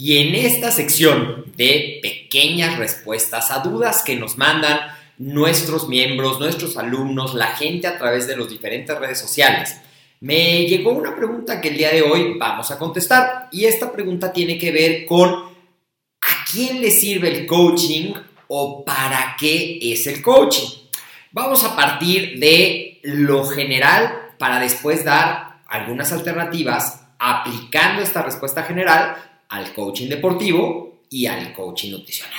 y en esta sección de pequeñas respuestas a dudas que nos mandan nuestros miembros, nuestros alumnos, la gente a través de las diferentes redes sociales. Me llegó una pregunta que el día de hoy vamos a contestar y esta pregunta tiene que ver con ¿a quién le sirve el coaching o para qué es el coaching? Vamos a partir de lo general para después dar algunas alternativas aplicando esta respuesta general al coaching deportivo y al coaching nutricional.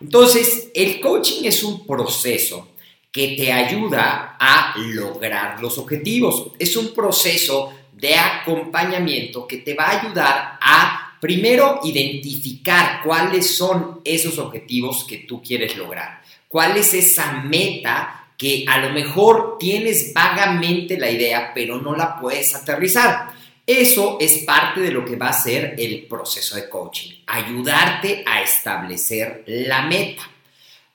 Entonces, el coaching es un proceso que te ayuda a lograr los objetivos. Es un proceso de acompañamiento que te va a ayudar a, primero, identificar cuáles son esos objetivos que tú quieres lograr. ¿Cuál es esa meta que a lo mejor tienes vagamente la idea, pero no la puedes aterrizar? Eso es parte de lo que va a ser el proceso de coaching, ayudarte a establecer la meta.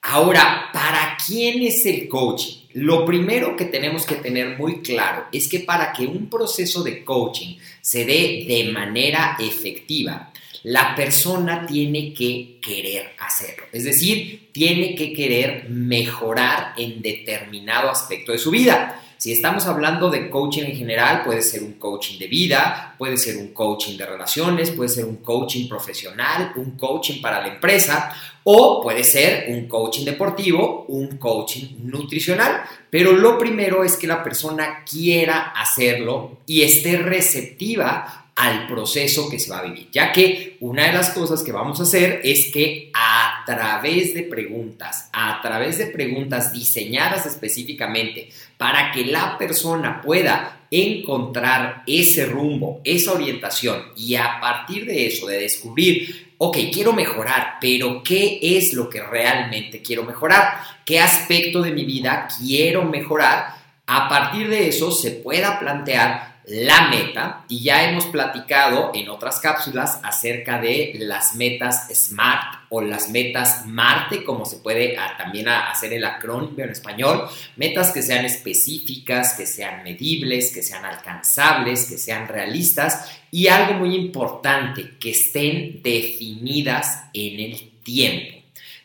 Ahora, ¿para quién es el coaching? Lo primero que tenemos que tener muy claro es que para que un proceso de coaching se dé de manera efectiva, la persona tiene que querer hacerlo. Es decir, tiene que querer mejorar en determinado aspecto de su vida. Si estamos hablando de coaching en general, puede ser un coaching de vida, puede ser un coaching de relaciones, puede ser un coaching profesional, un coaching para la empresa o puede ser un coaching deportivo, un coaching nutricional. Pero lo primero es que la persona quiera hacerlo y esté receptiva al proceso que se va a vivir, ya que una de las cosas que vamos a hacer es que a través de preguntas, a través de preguntas diseñadas específicamente para que la persona pueda encontrar ese rumbo, esa orientación y a partir de eso, de descubrir, ok, quiero mejorar, pero ¿qué es lo que realmente quiero mejorar? ¿Qué aspecto de mi vida quiero mejorar? A partir de eso se pueda plantear la meta y ya hemos platicado en otras cápsulas acerca de las metas SMART o las metas Marte, como se puede ah, también hacer el acrónimo en español, metas que sean específicas, que sean medibles, que sean alcanzables, que sean realistas y algo muy importante, que estén definidas en el tiempo.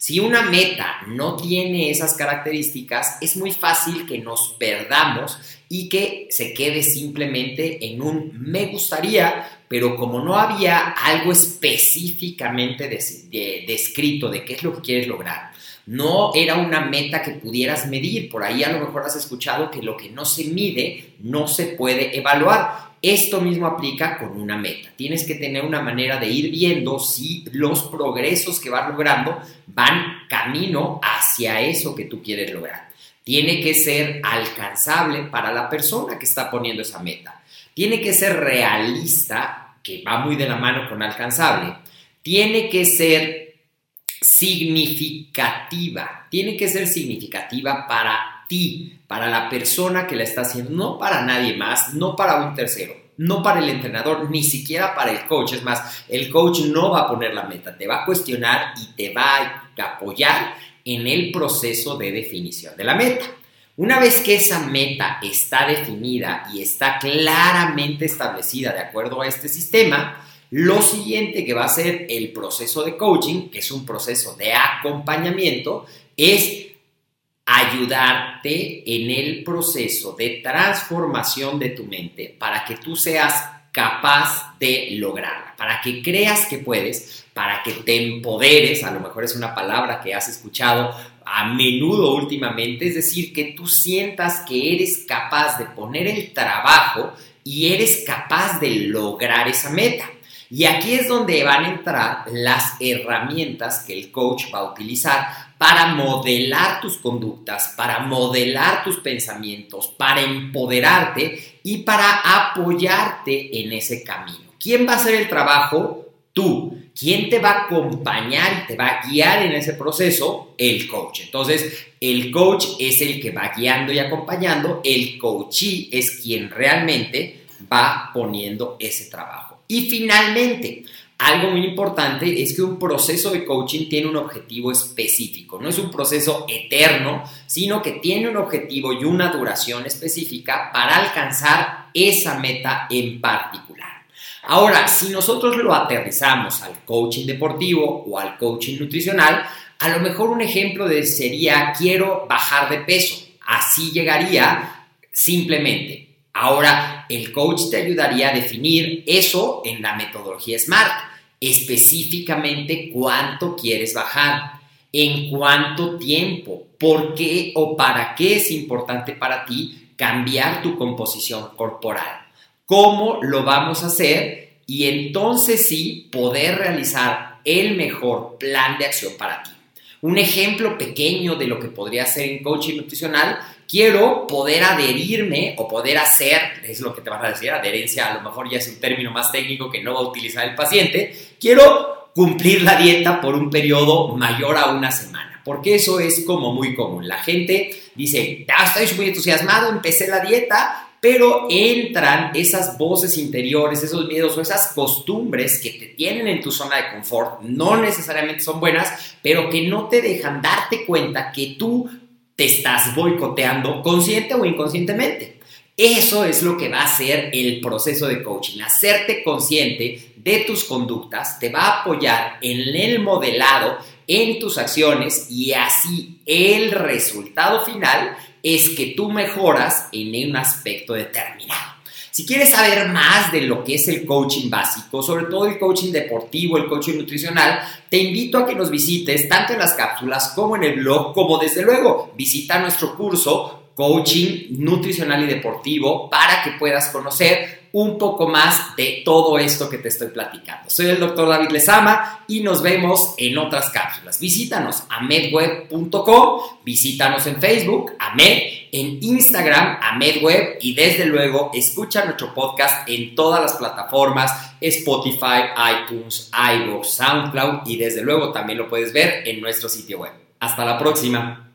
Si una meta no tiene esas características, es muy fácil que nos perdamos y que se quede simplemente en un me gustaría, pero como no había algo específicamente descrito de qué es lo que quieres lograr, no era una meta que pudieras medir. Por ahí a lo mejor has escuchado que lo que no se mide no se puede evaluar. Esto mismo aplica con una meta. Tienes que tener una manera de ir viendo si los progresos que vas logrando van camino hacia eso que tú quieres lograr tiene que ser alcanzable para la persona que está poniendo esa meta. Tiene que ser realista que va muy de la mano con alcanzable, tiene que ser significativa, tiene que ser significativa para ti, para la persona que la está haciendo, no para nadie más, no para un tercero, no para el entrenador, ni siquiera para el coach. Es más, el coach no va a poner la meta, te va a cuestionar y te va a apoyar en el proceso de definición de la meta. Una vez que esa meta está definida y está claramente establecida de acuerdo a este sistema, lo siguiente que va a ser el proceso de coaching, que es un proceso de acompañamiento, es ayudarte en el proceso de transformación de tu mente para que tú seas capaz de lograrla, para que creas que puedes, para que te empoderes, a lo mejor es una palabra que has escuchado a menudo últimamente, es decir, que tú sientas que eres capaz de poner el trabajo y eres capaz de lograr esa meta. Y aquí es donde van a entrar las herramientas que el coach va a utilizar para modelar tus conductas, para modelar tus pensamientos, para empoderarte y para apoyarte en ese camino. ¿Quién va a hacer el trabajo? Tú. ¿Quién te va a acompañar y te va a guiar en ese proceso? El coach. Entonces, el coach es el que va guiando y acompañando, el coachee es quien realmente va poniendo ese trabajo. Y finalmente, algo muy importante es que un proceso de coaching tiene un objetivo específico, no es un proceso eterno, sino que tiene un objetivo y una duración específica para alcanzar esa meta en particular. Ahora, si nosotros lo aterrizamos al coaching deportivo o al coaching nutricional, a lo mejor un ejemplo de sería quiero bajar de peso. Así llegaría simplemente Ahora, el coach te ayudaría a definir eso en la metodología SMART, específicamente cuánto quieres bajar, en cuánto tiempo, por qué o para qué es importante para ti cambiar tu composición corporal, cómo lo vamos a hacer y entonces sí poder realizar el mejor plan de acción para ti. Un ejemplo pequeño de lo que podría ser en coaching nutricional quiero poder adherirme o poder hacer, es lo que te vas a decir, adherencia a lo mejor ya es un término más técnico que no va a utilizar el paciente, quiero cumplir la dieta por un periodo mayor a una semana, porque eso es como muy común. La gente dice, ya estoy muy entusiasmado, empecé la dieta, pero entran esas voces interiores, esos miedos o esas costumbres que te tienen en tu zona de confort, no necesariamente son buenas, pero que no te dejan darte cuenta que tú te estás boicoteando consciente o inconscientemente. Eso es lo que va a ser el proceso de coaching. Hacerte consciente de tus conductas te va a apoyar en el modelado, en tus acciones y así el resultado final es que tú mejoras en un aspecto determinado. Si quieres saber más de lo que es el coaching básico, sobre todo el coaching deportivo, el coaching nutricional, te invito a que nos visites tanto en las cápsulas como en el blog, como desde luego visita nuestro curso Coaching Nutricional y Deportivo para que puedas conocer un poco más de todo esto que te estoy platicando. Soy el doctor David Lezama y nos vemos en otras cápsulas. Visítanos a medweb.com, visítanos en Facebook, a Med en Instagram a MedWeb y desde luego escucha nuestro podcast en todas las plataformas Spotify, iTunes, iVoox, SoundCloud y desde luego también lo puedes ver en nuestro sitio web. Hasta la próxima.